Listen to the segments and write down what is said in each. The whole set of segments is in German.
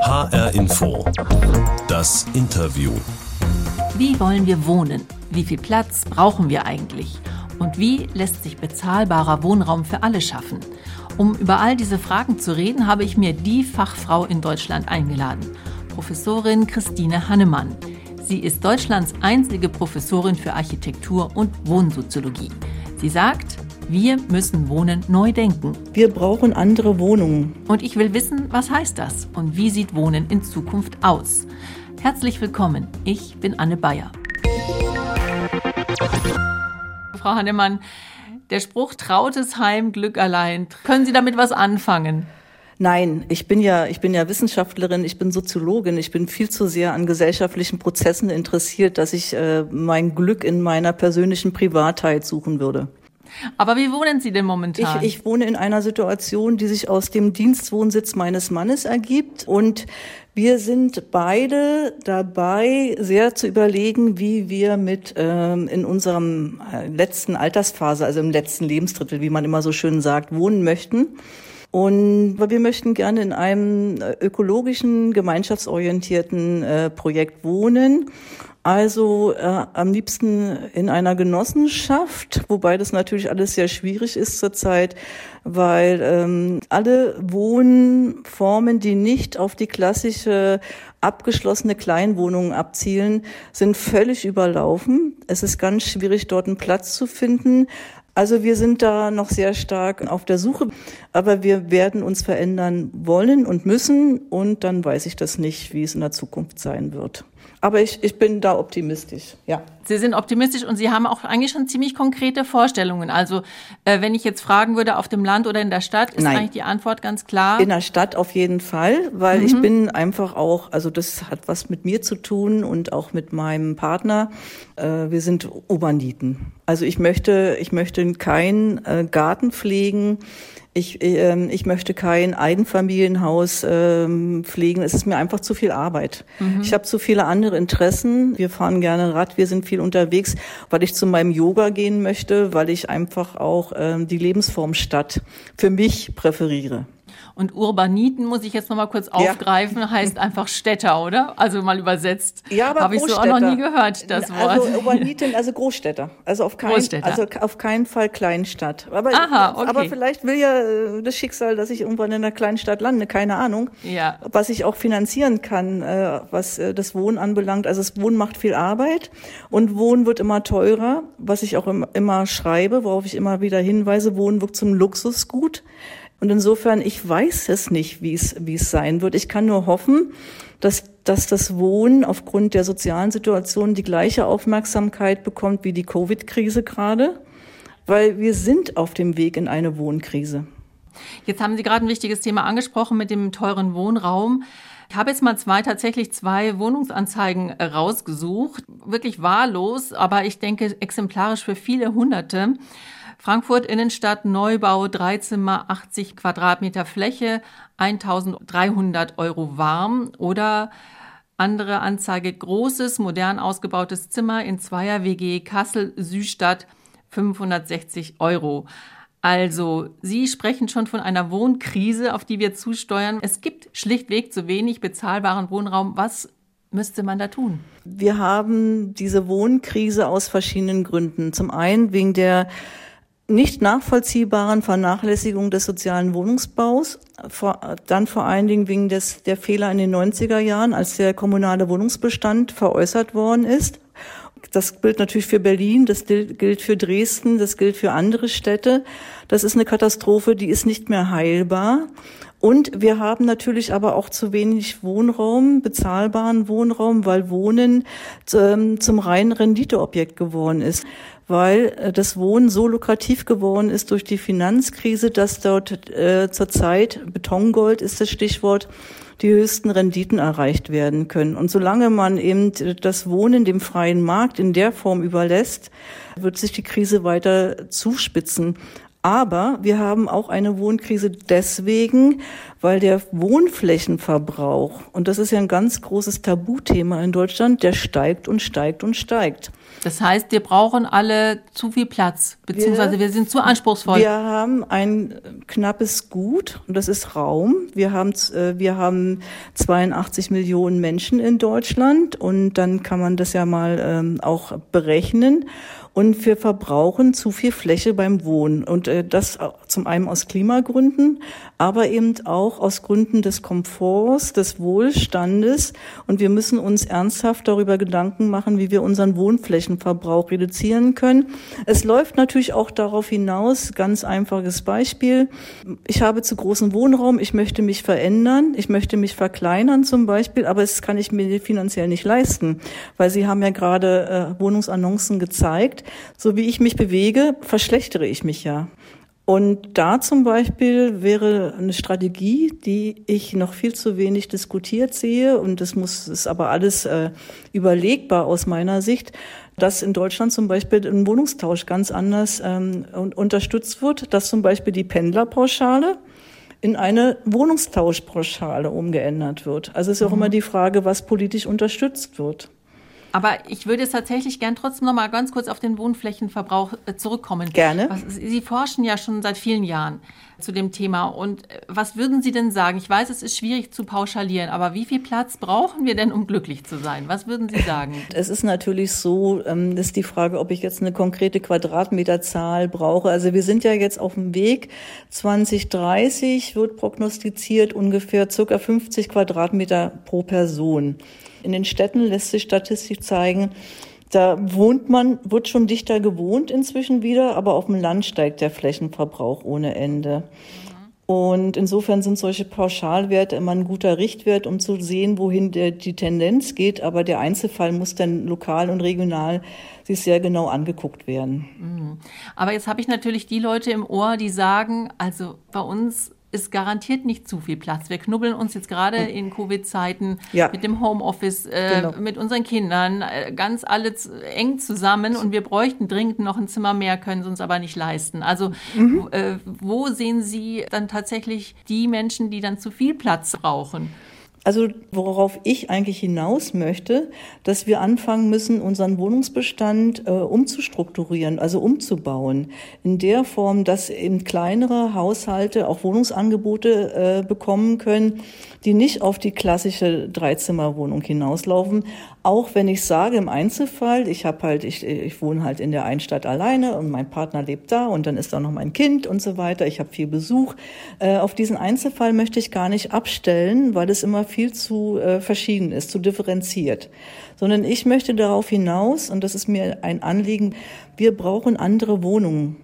HR Info. Das Interview. Wie wollen wir wohnen? Wie viel Platz brauchen wir eigentlich? Und wie lässt sich bezahlbarer Wohnraum für alle schaffen? Um über all diese Fragen zu reden, habe ich mir die Fachfrau in Deutschland eingeladen, Professorin Christine Hannemann. Sie ist Deutschlands einzige Professorin für Architektur und Wohnsoziologie. Sie sagt, wir müssen Wohnen neu denken. Wir brauchen andere Wohnungen. Und ich will wissen, was heißt das und wie sieht Wohnen in Zukunft aus? Herzlich willkommen, ich bin Anne Bayer. Frau Hannemann, der Spruch trautes Heim, Glück allein. Können Sie damit was anfangen? Nein, ich bin ja, ich bin ja Wissenschaftlerin, ich bin Soziologin, ich bin viel zu sehr an gesellschaftlichen Prozessen interessiert, dass ich äh, mein Glück in meiner persönlichen Privatheit suchen würde. Aber wie wohnen Sie denn momentan? Ich, ich wohne in einer Situation, die sich aus dem Dienstwohnsitz meines Mannes ergibt und wir sind beide dabei, sehr zu überlegen, wie wir mit ähm, in unserem äh, letzten Altersphase, also im letzten Lebensdrittel, wie man immer so schön sagt, wohnen möchten. Und wir möchten gerne in einem äh, ökologischen, gemeinschaftsorientierten äh, Projekt wohnen. Also äh, am liebsten in einer Genossenschaft, wobei das natürlich alles sehr schwierig ist zurzeit, weil ähm, alle Wohnformen, die nicht auf die klassische abgeschlossene Kleinwohnungen abzielen, sind völlig überlaufen. Es ist ganz schwierig, dort einen Platz zu finden. Also wir sind da noch sehr stark auf der Suche, aber wir werden uns verändern wollen und müssen und dann weiß ich das nicht, wie es in der Zukunft sein wird. Aber ich, ich bin da optimistisch, ja. Sie sind optimistisch und Sie haben auch eigentlich schon ziemlich konkrete Vorstellungen. Also äh, wenn ich jetzt fragen würde, auf dem Land oder in der Stadt, ist Nein. eigentlich die Antwort ganz klar. In der Stadt auf jeden Fall, weil mhm. ich bin einfach auch, also das hat was mit mir zu tun und auch mit meinem Partner. Äh, wir sind Urbaniten. Also ich möchte, ich möchte keinen äh, Garten pflegen ich, äh, ich möchte kein Eigenfamilienhaus äh, pflegen. Es ist mir einfach zu viel Arbeit. Mhm. Ich habe zu viele andere Interessen. Wir fahren gerne Rad, wir sind viel unterwegs, weil ich zu meinem Yoga gehen möchte, weil ich einfach auch äh, die Lebensform Stadt für mich präferiere. Und Urbaniten, muss ich jetzt nochmal kurz aufgreifen, ja. heißt einfach Städter, oder? Also mal übersetzt. Ja, aber Habe ich so auch noch nie gehört, das Wort. Also Urbaniten, also Großstädter. Also auf, kein, also auf keinen Fall Kleinstadt. Aber, Aha, okay. aber vielleicht will ja äh, das Schicksal, dass ich irgendwann in einer Kleinstadt lande, keine Ahnung. Ja. Was ich auch finanzieren kann, äh, was äh, das Wohnen anbelangt. Also das Wohnen macht viel Arbeit und Wohnen wird immer teurer, was ich auch immer schreibe, worauf ich immer wieder hinweise. Wohnen wird zum Luxusgut. Und insofern, ich weiß es nicht, wie es, wie es sein wird. Ich kann nur hoffen, dass, dass das Wohnen aufgrund der sozialen Situation die gleiche Aufmerksamkeit bekommt wie die Covid-Krise gerade, weil wir sind auf dem Weg in eine Wohnkrise. Jetzt haben Sie gerade ein wichtiges Thema angesprochen mit dem teuren Wohnraum. Ich habe jetzt mal zwei, tatsächlich zwei Wohnungsanzeigen rausgesucht. Wirklich wahllos, aber ich denke exemplarisch für viele Hunderte. Frankfurt Innenstadt Neubau, drei Zimmer, 80 Quadratmeter Fläche, 1300 Euro warm oder andere Anzeige, großes, modern ausgebautes Zimmer in Zweier WG Kassel Südstadt, 560 Euro. Also, Sie sprechen schon von einer Wohnkrise, auf die wir zusteuern. Es gibt schlichtweg zu wenig bezahlbaren Wohnraum. Was müsste man da tun? Wir haben diese Wohnkrise aus verschiedenen Gründen. Zum einen wegen der nicht nachvollziehbaren Vernachlässigung des sozialen Wohnungsbaus, dann vor allen Dingen wegen des, der Fehler in den 90er Jahren, als der kommunale Wohnungsbestand veräußert worden ist. Das gilt natürlich für Berlin, das gilt für Dresden, das gilt für andere Städte. Das ist eine Katastrophe, die ist nicht mehr heilbar. Und wir haben natürlich aber auch zu wenig Wohnraum, bezahlbaren Wohnraum, weil Wohnen ähm, zum reinen Renditeobjekt geworden ist weil äh, das Wohnen so lukrativ geworden ist durch die Finanzkrise, dass dort äh, zurzeit Betongold ist das Stichwort, die höchsten Renditen erreicht werden können. Und solange man eben das Wohnen dem freien Markt in der Form überlässt, wird sich die Krise weiter zuspitzen. Aber wir haben auch eine Wohnkrise deswegen, weil der Wohnflächenverbrauch, und das ist ja ein ganz großes Tabuthema in Deutschland, der steigt und steigt und steigt. Das heißt, wir brauchen alle zu viel Platz, beziehungsweise wir, wir sind zu anspruchsvoll. Wir haben ein knappes Gut und das ist Raum. Wir haben, äh, wir haben 82 Millionen Menschen in Deutschland und dann kann man das ja mal ähm, auch berechnen. Und wir verbrauchen zu viel Fläche beim Wohnen. Und äh, das zum einen aus Klimagründen, aber eben auch aus Gründen des Komforts, des Wohlstandes. Und wir müssen uns ernsthaft darüber Gedanken machen, wie wir unseren Wohnflächenverbrauch reduzieren können. Es läuft natürlich auch darauf hinaus, ganz einfaches Beispiel. Ich habe zu großen Wohnraum, ich möchte mich verändern, ich möchte mich verkleinern zum Beispiel, aber es kann ich mir finanziell nicht leisten, weil Sie haben ja gerade äh, Wohnungsannoncen gezeigt so wie ich mich bewege, verschlechtere ich mich ja. Und da zum Beispiel wäre eine Strategie, die ich noch viel zu wenig diskutiert sehe, und das muss, ist aber alles äh, überlegbar aus meiner Sicht, dass in Deutschland zum Beispiel ein Wohnungstausch ganz anders ähm, unterstützt wird, dass zum Beispiel die Pendlerpauschale in eine Wohnungstauschpauschale umgeändert wird. Also es ist mhm. auch immer die Frage, was politisch unterstützt wird. Aber ich würde jetzt tatsächlich gern trotzdem noch mal ganz kurz auf den Wohnflächenverbrauch äh, zurückkommen. Gerne. Was, Sie forschen ja schon seit vielen Jahren zu dem Thema. Und äh, was würden Sie denn sagen? Ich weiß, es ist schwierig zu pauschalieren, aber wie viel Platz brauchen wir denn, um glücklich zu sein? Was würden Sie sagen? Es ist natürlich so, ähm, ist die Frage, ob ich jetzt eine konkrete Quadratmeterzahl brauche. Also wir sind ja jetzt auf dem Weg. 2030 wird prognostiziert ungefähr circa 50 Quadratmeter pro Person. In den Städten lässt sich Statistik zeigen, da wohnt man, wird schon dichter gewohnt inzwischen wieder, aber auf dem Land steigt der Flächenverbrauch ohne Ende. Und insofern sind solche Pauschalwerte immer ein guter Richtwert, um zu sehen, wohin der, die Tendenz geht. Aber der Einzelfall muss dann lokal und regional sich sehr genau angeguckt werden. Mhm. Aber jetzt habe ich natürlich die Leute im Ohr, die sagen, also bei uns ist garantiert nicht zu viel Platz. Wir knubbeln uns jetzt gerade in Covid-Zeiten ja. mit dem Homeoffice, äh, genau. mit unseren Kindern, äh, ganz alle eng zusammen und wir bräuchten dringend noch ein Zimmer mehr, können es uns aber nicht leisten. Also mhm. äh, wo sehen Sie dann tatsächlich die Menschen, die dann zu viel Platz brauchen? Also worauf ich eigentlich hinaus möchte, dass wir anfangen müssen, unseren Wohnungsbestand äh, umzustrukturieren, also umzubauen. In der Form, dass eben kleinere Haushalte auch Wohnungsangebote äh, bekommen können, die nicht auf die klassische Dreizimmerwohnung hinauslaufen. Auch wenn ich sage im Einzelfall, ich habe halt, ich, ich wohne halt in der Einstadt alleine und mein Partner lebt da und dann ist da noch mein Kind und so weiter. Ich habe viel Besuch. Äh, auf diesen Einzelfall möchte ich gar nicht abstellen, weil es immer zu äh, verschieden ist, zu differenziert. Sondern ich möchte darauf hinaus, und das ist mir ein Anliegen, wir brauchen andere Wohnungen.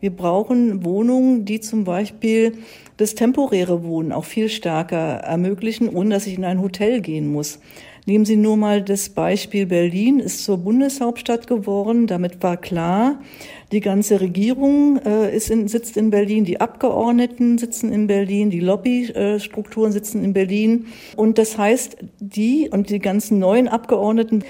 Wir brauchen Wohnungen, die zum Beispiel das temporäre Wohnen auch viel stärker ermöglichen, ohne dass ich in ein Hotel gehen muss. Nehmen Sie nur mal das Beispiel Berlin ist zur Bundeshauptstadt geworden. Damit war klar, die ganze Regierung äh, ist in, sitzt in Berlin, die Abgeordneten sitzen in Berlin, die Lobbystrukturen sitzen in Berlin. Und das heißt, die und die ganzen neuen Abgeordneten,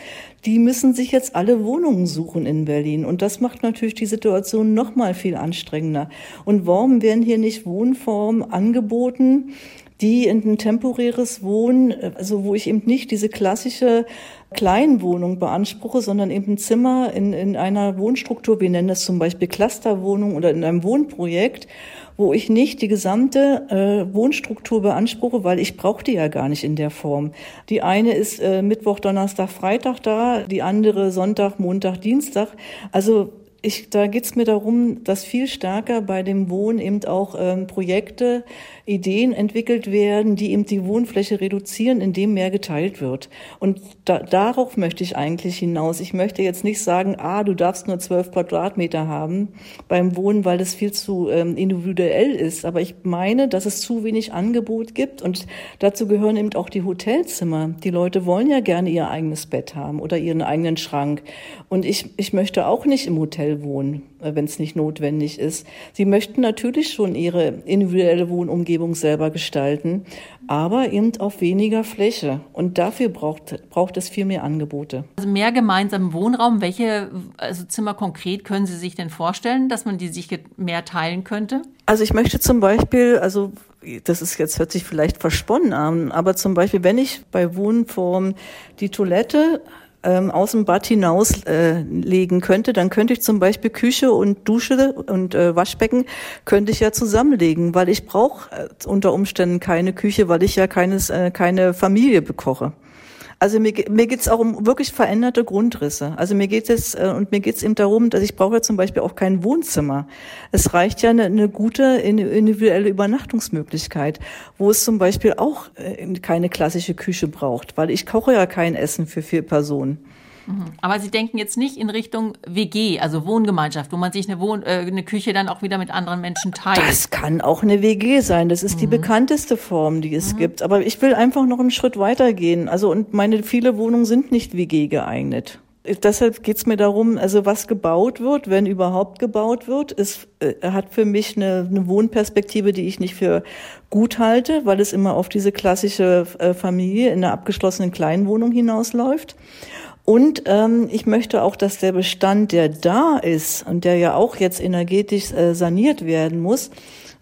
die müssen sich jetzt alle Wohnungen suchen in Berlin. Und das macht natürlich die Situation noch mal viel anstrengender. Und warum werden hier nicht Wohnformen angeboten, die in ein temporäres Wohnen, also wo ich eben nicht diese klassische Kleinwohnung beanspruche, sondern eben ein Zimmer in, in einer Wohnstruktur, wir nennen das zum Beispiel Clusterwohnung oder in einem Wohnprojekt, wo ich nicht die gesamte äh, Wohnstruktur beanspruche, weil ich brauche die ja gar nicht in der Form. Die eine ist äh, Mittwoch, Donnerstag, Freitag da, die andere Sonntag, Montag, Dienstag. Also ich, da geht's mir darum, dass viel stärker bei dem Wohnen eben auch ähm, Projekte Ideen entwickelt werden, die eben die Wohnfläche reduzieren, indem mehr geteilt wird. Und da, darauf möchte ich eigentlich hinaus. Ich möchte jetzt nicht sagen, ah, du darfst nur zwölf Quadratmeter haben beim Wohnen, weil das viel zu ähm, individuell ist. Aber ich meine, dass es zu wenig Angebot gibt und dazu gehören eben auch die Hotelzimmer. Die Leute wollen ja gerne ihr eigenes Bett haben oder ihren eigenen Schrank. Und ich, ich möchte auch nicht im Hotel wohnen. Äh, wenn es nicht notwendig ist. Sie möchten natürlich schon ihre individuelle Wohnumgebung selber gestalten, aber eben auf weniger Fläche. Und dafür braucht, braucht es viel mehr Angebote. Also mehr gemeinsamen Wohnraum. Welche also Zimmer konkret können Sie sich denn vorstellen, dass man die sich mehr teilen könnte? Also ich möchte zum Beispiel, also das ist jetzt, hört sich vielleicht versponnen an, aber zum Beispiel, wenn ich bei Wohnform die Toilette ähm, aus dem Bad hinaus äh, legen könnte, dann könnte ich zum Beispiel Küche und Dusche und äh, Waschbecken könnte ich ja zusammenlegen, weil ich brauche äh, unter Umständen keine Küche, weil ich ja keines, äh, keine Familie bekoche. Also mir, mir geht es auch um wirklich veränderte Grundrisse. Also mir geht es äh, und mir geht es eben darum, dass ich brauche ja zum Beispiel auch kein Wohnzimmer. Es reicht ja eine, eine gute individuelle Übernachtungsmöglichkeit, wo es zum Beispiel auch äh, keine klassische Küche braucht, weil ich koche ja kein Essen für vier Personen. Mhm. Aber Sie denken jetzt nicht in Richtung WG, also Wohngemeinschaft, wo man sich eine, Wohn äh, eine Küche dann auch wieder mit anderen Menschen teilt. Das kann auch eine WG sein. Das ist mhm. die bekannteste Form, die es mhm. gibt. Aber ich will einfach noch einen Schritt weiter gehen. Also und meine viele Wohnungen sind nicht WG geeignet. Deshalb geht es mir darum, also was gebaut wird, wenn überhaupt gebaut wird, ist, äh, hat für mich eine, eine Wohnperspektive, die ich nicht für gut halte, weil es immer auf diese klassische äh, Familie in einer abgeschlossenen Kleinwohnung hinausläuft. Und ähm, ich möchte auch, dass der Bestand, der da ist und der ja auch jetzt energetisch äh, saniert werden muss,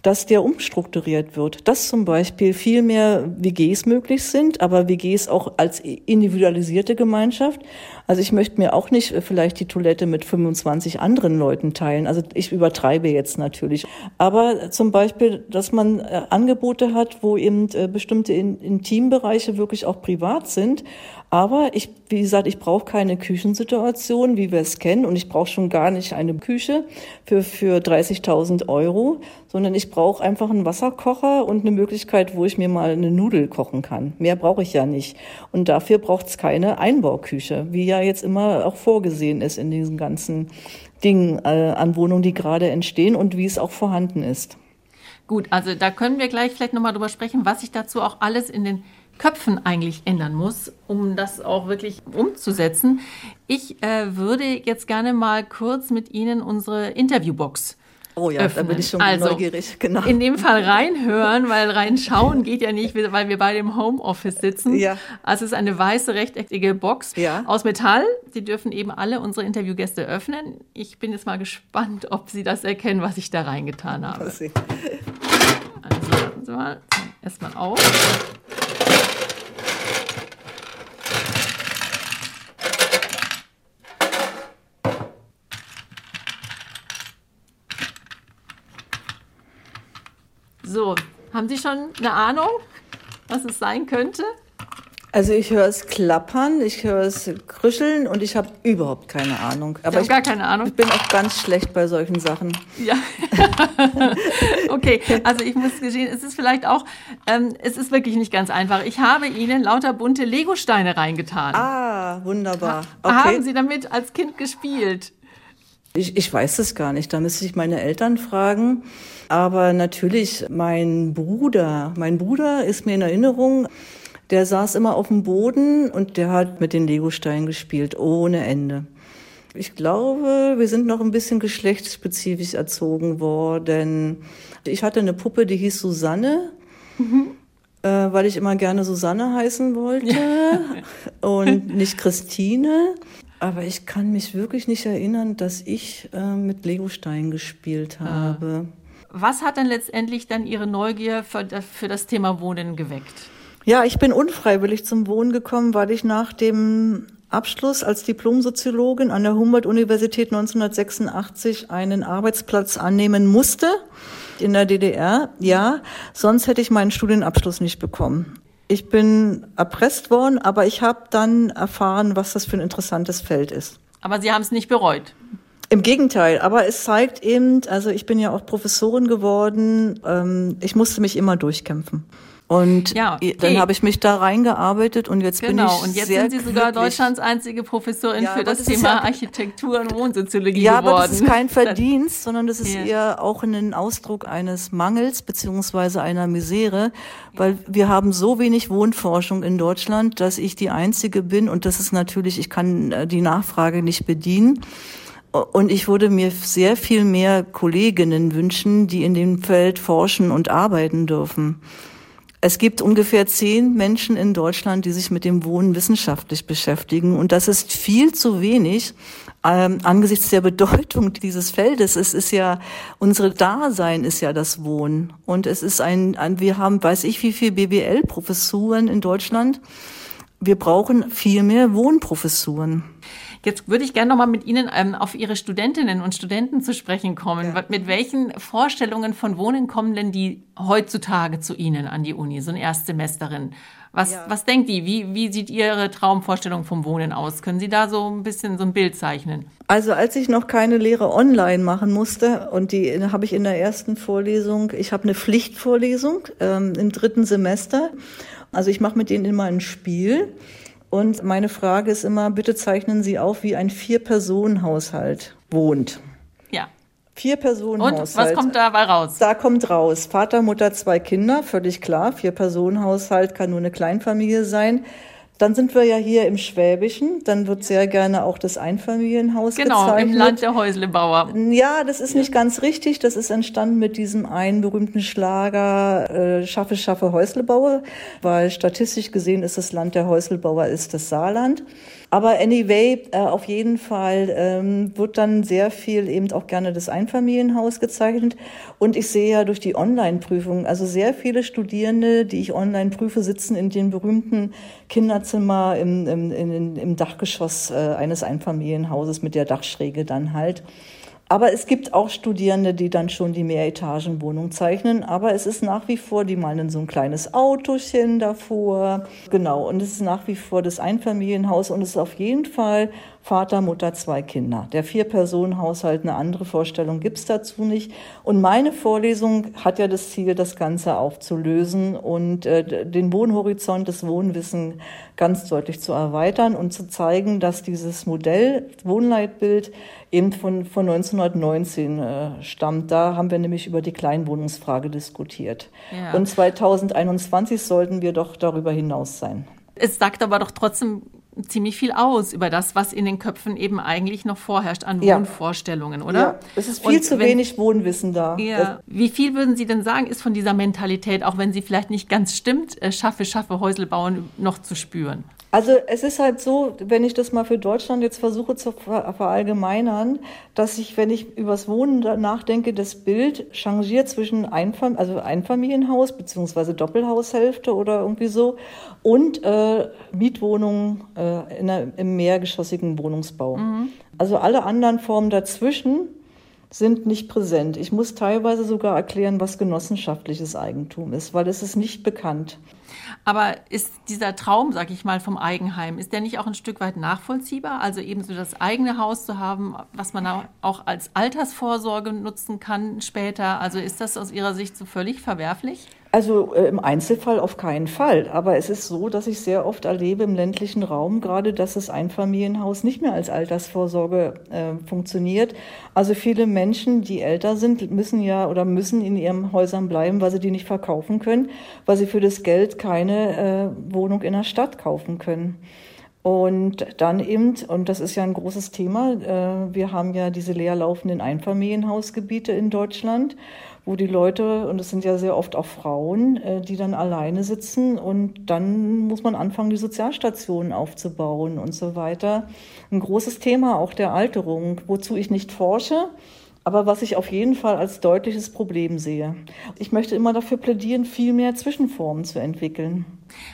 dass der umstrukturiert wird, dass zum Beispiel viel mehr WGs möglich sind, aber WGs auch als individualisierte Gemeinschaft. Also ich möchte mir auch nicht vielleicht die Toilette mit 25 anderen Leuten teilen. Also ich übertreibe jetzt natürlich. Aber zum Beispiel, dass man äh, Angebote hat, wo eben äh, bestimmte Intimbereiche wirklich auch privat sind aber ich, wie gesagt, ich brauche keine Küchensituation, wie wir es kennen, und ich brauche schon gar nicht eine Küche für, für 30.000 Euro, sondern ich brauche einfach einen Wasserkocher und eine Möglichkeit, wo ich mir mal eine Nudel kochen kann. Mehr brauche ich ja nicht. Und dafür braucht es keine Einbauküche, wie ja jetzt immer auch vorgesehen ist in diesen ganzen Dingen äh, an Wohnungen, die gerade entstehen und wie es auch vorhanden ist. Gut, also da können wir gleich vielleicht nochmal drüber sprechen, was sich dazu auch alles in den Köpfen eigentlich ändern muss, um das auch wirklich umzusetzen. Ich äh, würde jetzt gerne mal kurz mit Ihnen unsere Interviewbox Oh ja, öffnen. da bin ich schon also, neugierig. Genau. In dem Fall reinhören, weil reinschauen geht ja nicht, weil wir beide im Homeoffice sitzen. Ja. Also es ist eine weiße rechteckige Box ja. aus Metall. Sie dürfen eben alle unsere Interviewgäste öffnen. Ich bin jetzt mal gespannt, ob Sie das erkennen, was ich da reingetan habe. Also warten Sie mal, erstmal auf. So, haben Sie schon eine Ahnung, was es sein könnte? Also ich höre es klappern, ich höre es krüscheln und ich habe überhaupt keine Ahnung. Aber ich habe gar keine Ahnung. Ich bin auch ganz schlecht bei solchen Sachen. Ja. okay, also ich muss gestehen, es ist vielleicht auch, ähm, es ist wirklich nicht ganz einfach. Ich habe Ihnen lauter bunte Legosteine reingetan. Ah, wunderbar. Okay. Haben Sie damit als Kind gespielt? Ich, ich weiß es gar nicht. Da müsste ich meine Eltern fragen. Aber natürlich, mein Bruder, mein Bruder ist mir in Erinnerung, der saß immer auf dem Boden und der hat mit den Legosteinen gespielt, ohne Ende. Ich glaube, wir sind noch ein bisschen geschlechtsspezifisch erzogen worden. Ich hatte eine Puppe, die hieß Susanne. Mhm. Äh, weil ich immer gerne Susanne heißen wollte und nicht Christine. Aber ich kann mich wirklich nicht erinnern, dass ich äh, mit Legosteinen gespielt ah. habe. Was hat denn letztendlich dann Ihre Neugier für, für das Thema Wohnen geweckt? Ja, ich bin unfreiwillig zum Wohnen gekommen, weil ich nach dem Abschluss als Diplomsoziologin an der Humboldt-Universität 1986 einen Arbeitsplatz annehmen musste in der DDR. Ja, sonst hätte ich meinen Studienabschluss nicht bekommen. Ich bin erpresst worden, aber ich habe dann erfahren, was das für ein interessantes Feld ist. Aber Sie haben es nicht bereut? Im Gegenteil, aber es zeigt eben, also ich bin ja auch Professorin geworden, ähm, ich musste mich immer durchkämpfen. Und ja, okay. dann habe ich mich da reingearbeitet und jetzt genau. bin ich Genau, und jetzt sehr sind Sie sogar glücklich. Deutschlands einzige Professorin ja, für das, das Thema ja, Architektur und Wohnsoziologie ja, geworden. Ja, aber das ist kein Verdienst, sondern das ist ja. eher auch ein Ausdruck eines Mangels beziehungsweise einer Misere, weil wir haben so wenig Wohnforschung in Deutschland, dass ich die Einzige bin und das ist natürlich, ich kann äh, die Nachfrage nicht bedienen. Und ich würde mir sehr viel mehr Kolleginnen wünschen, die in dem Feld forschen und arbeiten dürfen. Es gibt ungefähr zehn Menschen in Deutschland, die sich mit dem Wohnen wissenschaftlich beschäftigen. Und das ist viel zu wenig ähm, angesichts der Bedeutung dieses Feldes. Es ist ja, unsere Dasein ist ja das Wohnen. Und es ist ein, ein wir haben, weiß ich, wie viel BWL-Professuren in Deutschland. Wir brauchen viel mehr Wohnprofessuren. Jetzt würde ich gerne noch mal mit Ihnen ähm, auf Ihre Studentinnen und Studenten zu sprechen kommen. Ja. Mit welchen Vorstellungen von Wohnen kommen denn die heutzutage zu Ihnen an die Uni, so eine Erstsemesterin? Was, ja. was denkt die? Wie, wie sieht Ihre Traumvorstellung vom Wohnen aus? Können Sie da so ein bisschen so ein Bild zeichnen? Also als ich noch keine Lehre online machen musste und die habe ich in der ersten Vorlesung, ich habe eine Pflichtvorlesung ähm, im dritten Semester. Also ich mache mit denen immer ein Spiel und meine Frage ist immer, bitte zeichnen Sie auf, wie ein Vier-Personen-Haushalt wohnt. Ja. Vier-Personen-Haushalt. Und was kommt dabei raus? Da kommt raus. Vater, Mutter, zwei Kinder, völlig klar. Vier-Personen-Haushalt kann nur eine Kleinfamilie sein. Dann sind wir ja hier im Schwäbischen. Dann wird sehr gerne auch das Einfamilienhaus genau, gezeichnet. Genau, im Land der Häuslebauer. Ja, das ist nicht ganz richtig. Das ist entstanden mit diesem einen berühmten Schlager äh, Schaffe, Schaffe, Häuslebauer, weil statistisch gesehen ist das Land der Häuslebauer ist das Saarland. Aber anyway, äh, auf jeden Fall ähm, wird dann sehr viel eben auch gerne das Einfamilienhaus gezeichnet. Und ich sehe ja durch die Online-Prüfung, also sehr viele Studierende, die ich online prüfe, sitzen in den berühmten Kinderzimmer im, im, im, im Dachgeschoss äh, eines Einfamilienhauses mit der Dachschräge dann halt. Aber es gibt auch Studierende, die dann schon die Mehretagenwohnung zeichnen. Aber es ist nach wie vor, die malen so ein kleines Autochen davor. Genau. Und es ist nach wie vor das Einfamilienhaus. Und es ist auf jeden Fall Vater, Mutter, zwei Kinder. Der Vier-Personen-Haushalt, eine andere Vorstellung gibt's dazu nicht. Und meine Vorlesung hat ja das Ziel, das Ganze aufzulösen und äh, den Wohnhorizont, das Wohnwissen ganz deutlich zu erweitern und zu zeigen, dass dieses Modell, Wohnleitbild, eben von, von 1919 äh, stammt. Da haben wir nämlich über die Kleinwohnungsfrage diskutiert. Ja. Und 2021 sollten wir doch darüber hinaus sein. Es sagt aber doch trotzdem ziemlich viel aus über das, was in den Köpfen eben eigentlich noch vorherrscht an ja. Wohnvorstellungen, oder? Ja, es ist viel Und zu wenn, wenig Wohnwissen da. Ja. Wie viel würden Sie denn sagen, ist von dieser Mentalität, auch wenn sie vielleicht nicht ganz stimmt, äh, schaffe, schaffe, Häusel bauen, noch zu spüren? Also es ist halt so, wenn ich das mal für Deutschland jetzt versuche zu verallgemeinern, dass ich, wenn ich übers Wohnen nachdenke, das Bild changiert zwischen Einfam also Einfamilienhaus beziehungsweise Doppelhaushälfte oder irgendwie so und äh, Mietwohnungen äh, in einer, im mehrgeschossigen Wohnungsbau. Mhm. Also alle anderen Formen dazwischen sind nicht präsent. Ich muss teilweise sogar erklären, was genossenschaftliches Eigentum ist, weil es ist nicht bekannt. Aber ist dieser Traum, sag ich mal, vom Eigenheim, ist der nicht auch ein Stück weit nachvollziehbar? Also eben so das eigene Haus zu haben, was man auch als Altersvorsorge nutzen kann später. Also ist das aus Ihrer Sicht so völlig verwerflich? Also äh, im Einzelfall auf keinen Fall. Aber es ist so, dass ich sehr oft erlebe im ländlichen Raum gerade, dass das Einfamilienhaus nicht mehr als Altersvorsorge äh, funktioniert. Also viele Menschen, die älter sind, müssen ja oder müssen in ihren Häusern bleiben, weil sie die nicht verkaufen können, weil sie für das Geld keine äh, Wohnung in der Stadt kaufen können. Und dann eben, und das ist ja ein großes Thema, äh, wir haben ja diese leerlaufenden Einfamilienhausgebiete in Deutschland wo die Leute, und es sind ja sehr oft auch Frauen, äh, die dann alleine sitzen und dann muss man anfangen, die Sozialstationen aufzubauen und so weiter. Ein großes Thema auch der Alterung, wozu ich nicht forsche, aber was ich auf jeden Fall als deutliches Problem sehe. Ich möchte immer dafür plädieren, viel mehr Zwischenformen zu entwickeln.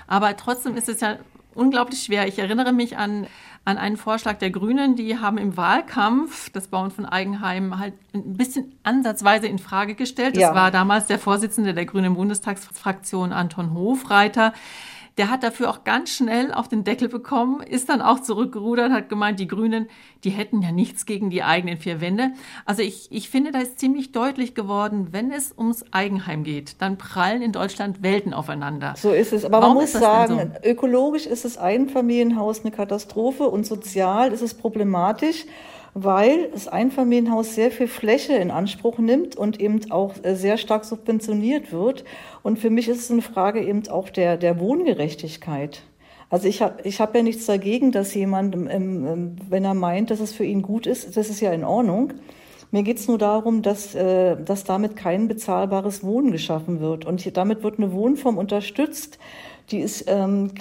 Aber trotzdem ist es ja unglaublich schwer. Ich erinnere mich an an einen Vorschlag der Grünen. Die haben im Wahlkampf das Bauen von Eigenheimen halt ein bisschen ansatzweise in Frage gestellt. Das ja. war damals der Vorsitzende der Grünen Bundestagsfraktion Anton Hofreiter. Der hat dafür auch ganz schnell auf den Deckel bekommen, ist dann auch zurückgerudert, hat gemeint, die Grünen, die hätten ja nichts gegen die eigenen vier Wände. Also ich, ich finde, da ist ziemlich deutlich geworden, wenn es ums Eigenheim geht, dann prallen in Deutschland Welten aufeinander. So ist es. Aber Warum man muss sagen, so? ökologisch ist das Einfamilienhaus eine Katastrophe und sozial ist es problematisch weil das Einfamilienhaus sehr viel Fläche in Anspruch nimmt und eben auch äh, sehr stark subventioniert wird. Und für mich ist es eine Frage eben auch der, der Wohngerechtigkeit. Also ich habe ich hab ja nichts dagegen, dass jemand, wenn er meint, dass es für ihn gut ist, das ist ja in Ordnung. Mir geht es nur darum, dass, äh, dass damit kein bezahlbares Wohnen geschaffen wird. Und damit wird eine Wohnform unterstützt, die ist ähm,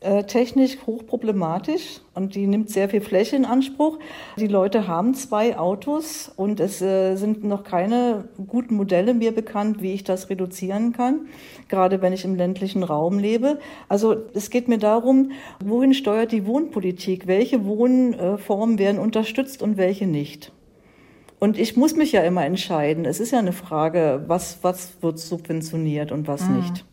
klimatechnisch hochproblematisch und die nimmt sehr viel Fläche in Anspruch. Die Leute haben zwei Autos und es äh, sind noch keine guten Modelle mir bekannt, wie ich das reduzieren kann, gerade wenn ich im ländlichen Raum lebe. Also es geht mir darum, wohin steuert die Wohnpolitik? Welche Wohnformen werden unterstützt und welche nicht? Und ich muss mich ja immer entscheiden. Es ist ja eine Frage, was, was wird subventioniert und was mhm. nicht.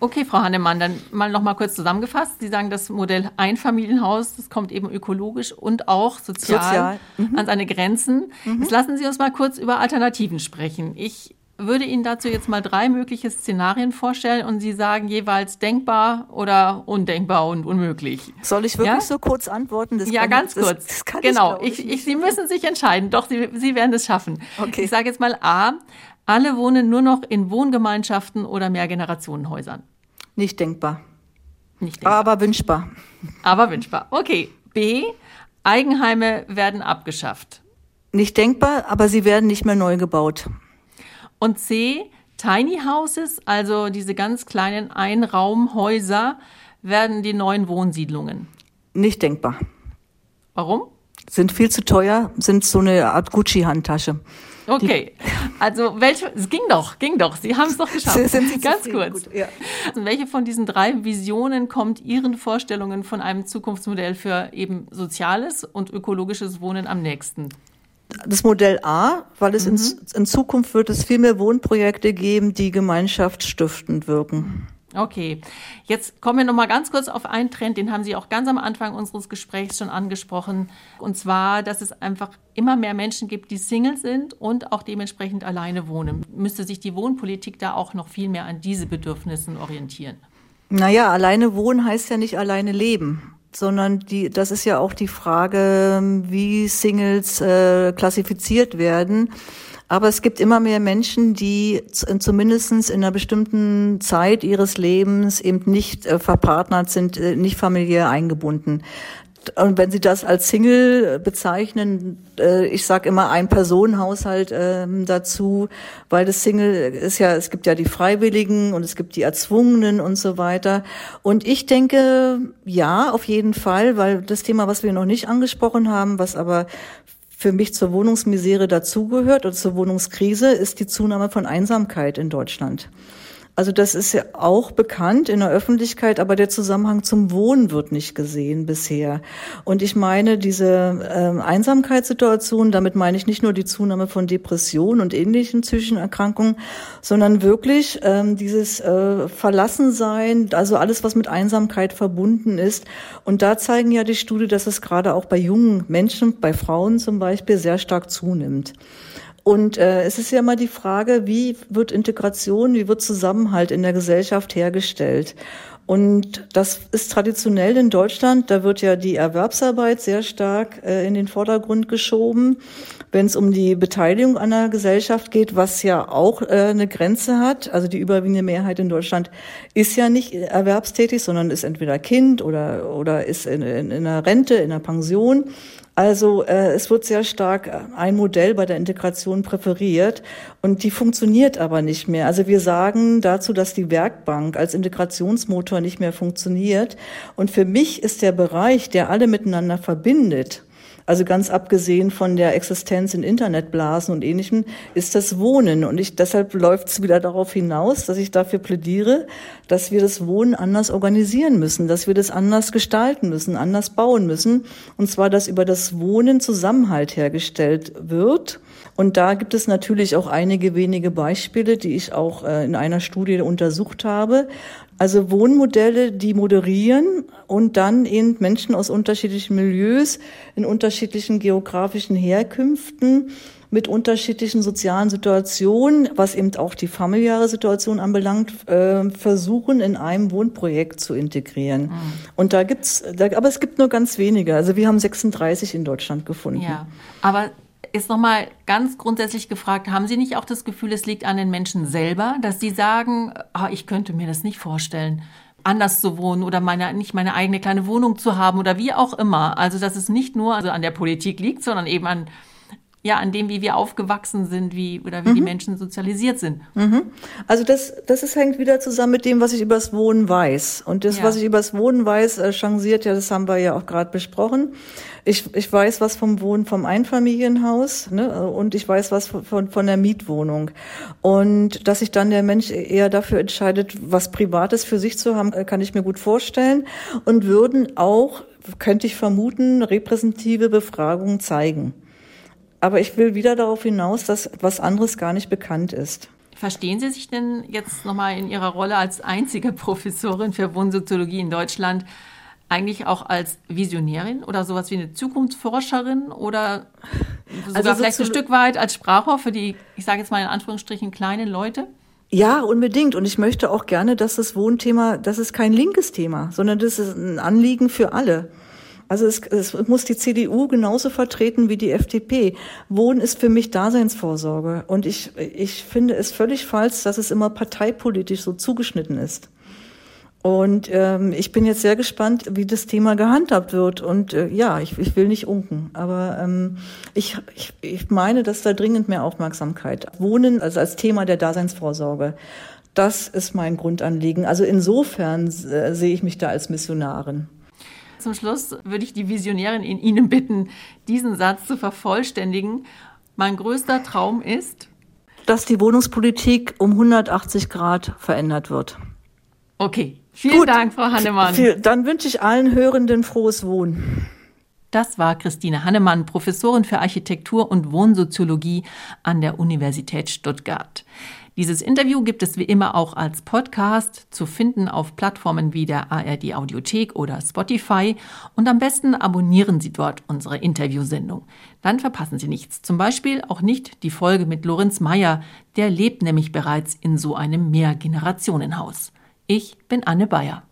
Okay, Frau Hannemann, dann mal noch mal kurz zusammengefasst. Sie sagen, das Modell Einfamilienhaus, das kommt eben ökologisch und auch sozial, sozial. Mhm. an seine Grenzen. Mhm. Jetzt lassen Sie uns mal kurz über Alternativen sprechen. Ich würde Ihnen dazu jetzt mal drei mögliche Szenarien vorstellen und Sie sagen jeweils denkbar oder undenkbar und unmöglich. Soll ich wirklich ja? so kurz antworten? Das ja, ganz ich, kurz. Das, das genau. Ich, ich, Sie müssen sich entscheiden. Doch, Sie, Sie werden es schaffen. Okay. Ich sage jetzt mal A. Alle wohnen nur noch in Wohngemeinschaften oder Mehrgenerationenhäusern. Nicht denkbar. Nicht denkbar. Aber wünschbar. Aber wünschbar. Okay. B. Eigenheime werden abgeschafft. Nicht denkbar, aber sie werden nicht mehr neu gebaut. Und C, Tiny Houses, also diese ganz kleinen Einraumhäuser, werden die neuen Wohnsiedlungen. Nicht denkbar. Warum? Sind viel zu teuer, sind so eine Art Gucci-Handtasche. Okay, also welche, es ging doch, ging doch, Sie haben es doch geschafft. Sind Sie Ganz kurz. Gut, ja. also welche von diesen drei Visionen kommt Ihren Vorstellungen von einem Zukunftsmodell für eben soziales und ökologisches Wohnen am nächsten? das Modell A, weil es mhm. in, in, Zukunft wird es viel mehr Wohnprojekte geben, die gemeinschaftsstiftend wirken. Okay, jetzt kommen wir noch mal ganz kurz auf einen Trend, den haben Sie auch ganz am Anfang unseres Gesprächs schon angesprochen, und zwar, dass es einfach immer mehr Menschen gibt, die Single sind und auch dementsprechend alleine wohnen. Müsste sich die Wohnpolitik da auch noch viel mehr an diese Bedürfnissen orientieren? Naja, alleine wohnen heißt ja nicht alleine leben sondern die, das ist ja auch die Frage, wie Singles äh, klassifiziert werden. Aber es gibt immer mehr Menschen, die zumindest in einer bestimmten Zeit ihres Lebens eben nicht äh, verpartnert sind, äh, nicht familiär eingebunden. Und wenn Sie das als Single bezeichnen, äh, ich sage immer ein Personenhaushalt äh, dazu, weil das Single ist ja, es gibt ja die Freiwilligen und es gibt die Erzwungenen und so weiter. Und ich denke, ja, auf jeden Fall, weil das Thema, was wir noch nicht angesprochen haben, was aber für mich zur Wohnungsmisere dazugehört oder zur Wohnungskrise, ist die Zunahme von Einsamkeit in Deutschland. Also das ist ja auch bekannt in der Öffentlichkeit, aber der Zusammenhang zum Wohnen wird nicht gesehen bisher. Und ich meine, diese äh, Einsamkeitssituation, damit meine ich nicht nur die Zunahme von Depressionen und ähnlichen psychischen Erkrankungen, sondern wirklich ähm, dieses äh, Verlassensein, also alles, was mit Einsamkeit verbunden ist. Und da zeigen ja die Studien, dass es gerade auch bei jungen Menschen, bei Frauen zum Beispiel, sehr stark zunimmt. Und äh, es ist ja immer die Frage, wie wird Integration, wie wird Zusammenhalt in der Gesellschaft hergestellt? Und das ist traditionell in Deutschland, da wird ja die Erwerbsarbeit sehr stark äh, in den Vordergrund geschoben, wenn es um die Beteiligung an der Gesellschaft geht, was ja auch äh, eine Grenze hat. Also die überwiegende Mehrheit in Deutschland ist ja nicht erwerbstätig, sondern ist entweder Kind oder, oder ist in, in, in einer Rente, in einer Pension. Also äh, es wird sehr stark äh, ein Modell bei der Integration präferiert und die funktioniert aber nicht mehr. Also wir sagen dazu, dass die Werkbank als Integrationsmotor nicht mehr funktioniert. Und für mich ist der Bereich, der alle miteinander verbindet, also ganz abgesehen von der Existenz in Internetblasen und ähnlichem, ist das Wohnen. Und ich, deshalb läuft es wieder darauf hinaus, dass ich dafür plädiere, dass wir das Wohnen anders organisieren müssen, dass wir das anders gestalten müssen, anders bauen müssen. Und zwar, dass über das Wohnen Zusammenhalt hergestellt wird. Und da gibt es natürlich auch einige wenige Beispiele, die ich auch äh, in einer Studie untersucht habe. Also Wohnmodelle, die moderieren und dann eben Menschen aus unterschiedlichen Milieus, in unterschiedlichen geografischen Herkünften, mit unterschiedlichen sozialen Situationen, was eben auch die familiäre Situation anbelangt, äh, versuchen in einem Wohnprojekt zu integrieren. Mhm. Und da gibt's, da, aber es gibt nur ganz wenige. Also wir haben 36 in Deutschland gefunden. Ja, aber Jetzt nochmal ganz grundsätzlich gefragt, haben Sie nicht auch das Gefühl, es liegt an den Menschen selber, dass sie sagen, oh, ich könnte mir das nicht vorstellen, anders zu wohnen oder meine, nicht meine eigene kleine Wohnung zu haben oder wie auch immer. Also, dass es nicht nur also an der Politik liegt, sondern eben an ja an dem, wie wir aufgewachsen sind, wie oder wie mhm. die Menschen sozialisiert sind. Mhm. Also das, das ist, hängt wieder zusammen mit dem, was ich übers Wohnen weiß. Und das, ja. was ich übers Wohnen weiß, äh, changiert ja, das haben wir ja auch gerade besprochen. Ich, ich weiß was vom Wohnen vom Einfamilienhaus ne, und ich weiß was von, von der Mietwohnung. Und dass sich dann der Mensch eher dafür entscheidet, was Privates für sich zu haben, kann ich mir gut vorstellen. Und würden auch, könnte ich vermuten, repräsentative Befragungen zeigen. Aber ich will wieder darauf hinaus, dass was anderes gar nicht bekannt ist. Verstehen Sie sich denn jetzt nochmal in Ihrer Rolle als einzige Professorin für Wohnsoziologie in Deutschland eigentlich auch als Visionärin oder sowas wie eine Zukunftsforscherin oder sogar also vielleicht ein Stück weit als Sprachrohr für die, ich sage jetzt mal in Anführungsstrichen, kleinen Leute? Ja, unbedingt. Und ich möchte auch gerne, dass das Wohnthema, das ist kein linkes Thema, sondern das ist ein Anliegen für alle. Also es, es muss die CDU genauso vertreten wie die FDP. Wohnen ist für mich Daseinsvorsorge. Und ich, ich finde es völlig falsch, dass es immer parteipolitisch so zugeschnitten ist. Und ähm, ich bin jetzt sehr gespannt, wie das Thema gehandhabt wird. Und äh, ja, ich, ich will nicht unken, aber ähm, ich, ich, ich meine, dass da dringend mehr Aufmerksamkeit. Wohnen, also als Thema der Daseinsvorsorge, das ist mein Grundanliegen. Also insofern äh, sehe ich mich da als Missionarin. Zum Schluss würde ich die Visionärin in Ihnen bitten, diesen Satz zu vervollständigen. Mein größter Traum ist, dass die Wohnungspolitik um 180 Grad verändert wird. Okay, vielen Gut. Dank, Frau Hannemann. Dann wünsche ich allen Hörenden frohes Wohnen. Das war Christine Hannemann, Professorin für Architektur und Wohnsoziologie an der Universität Stuttgart. Dieses Interview gibt es wie immer auch als Podcast zu finden auf Plattformen wie der ARD Audiothek oder Spotify und am besten abonnieren Sie dort unsere Interviewsendung. Dann verpassen Sie nichts. Zum Beispiel auch nicht die Folge mit Lorenz Meyer, der lebt nämlich bereits in so einem Mehrgenerationenhaus. Ich bin Anne Bayer.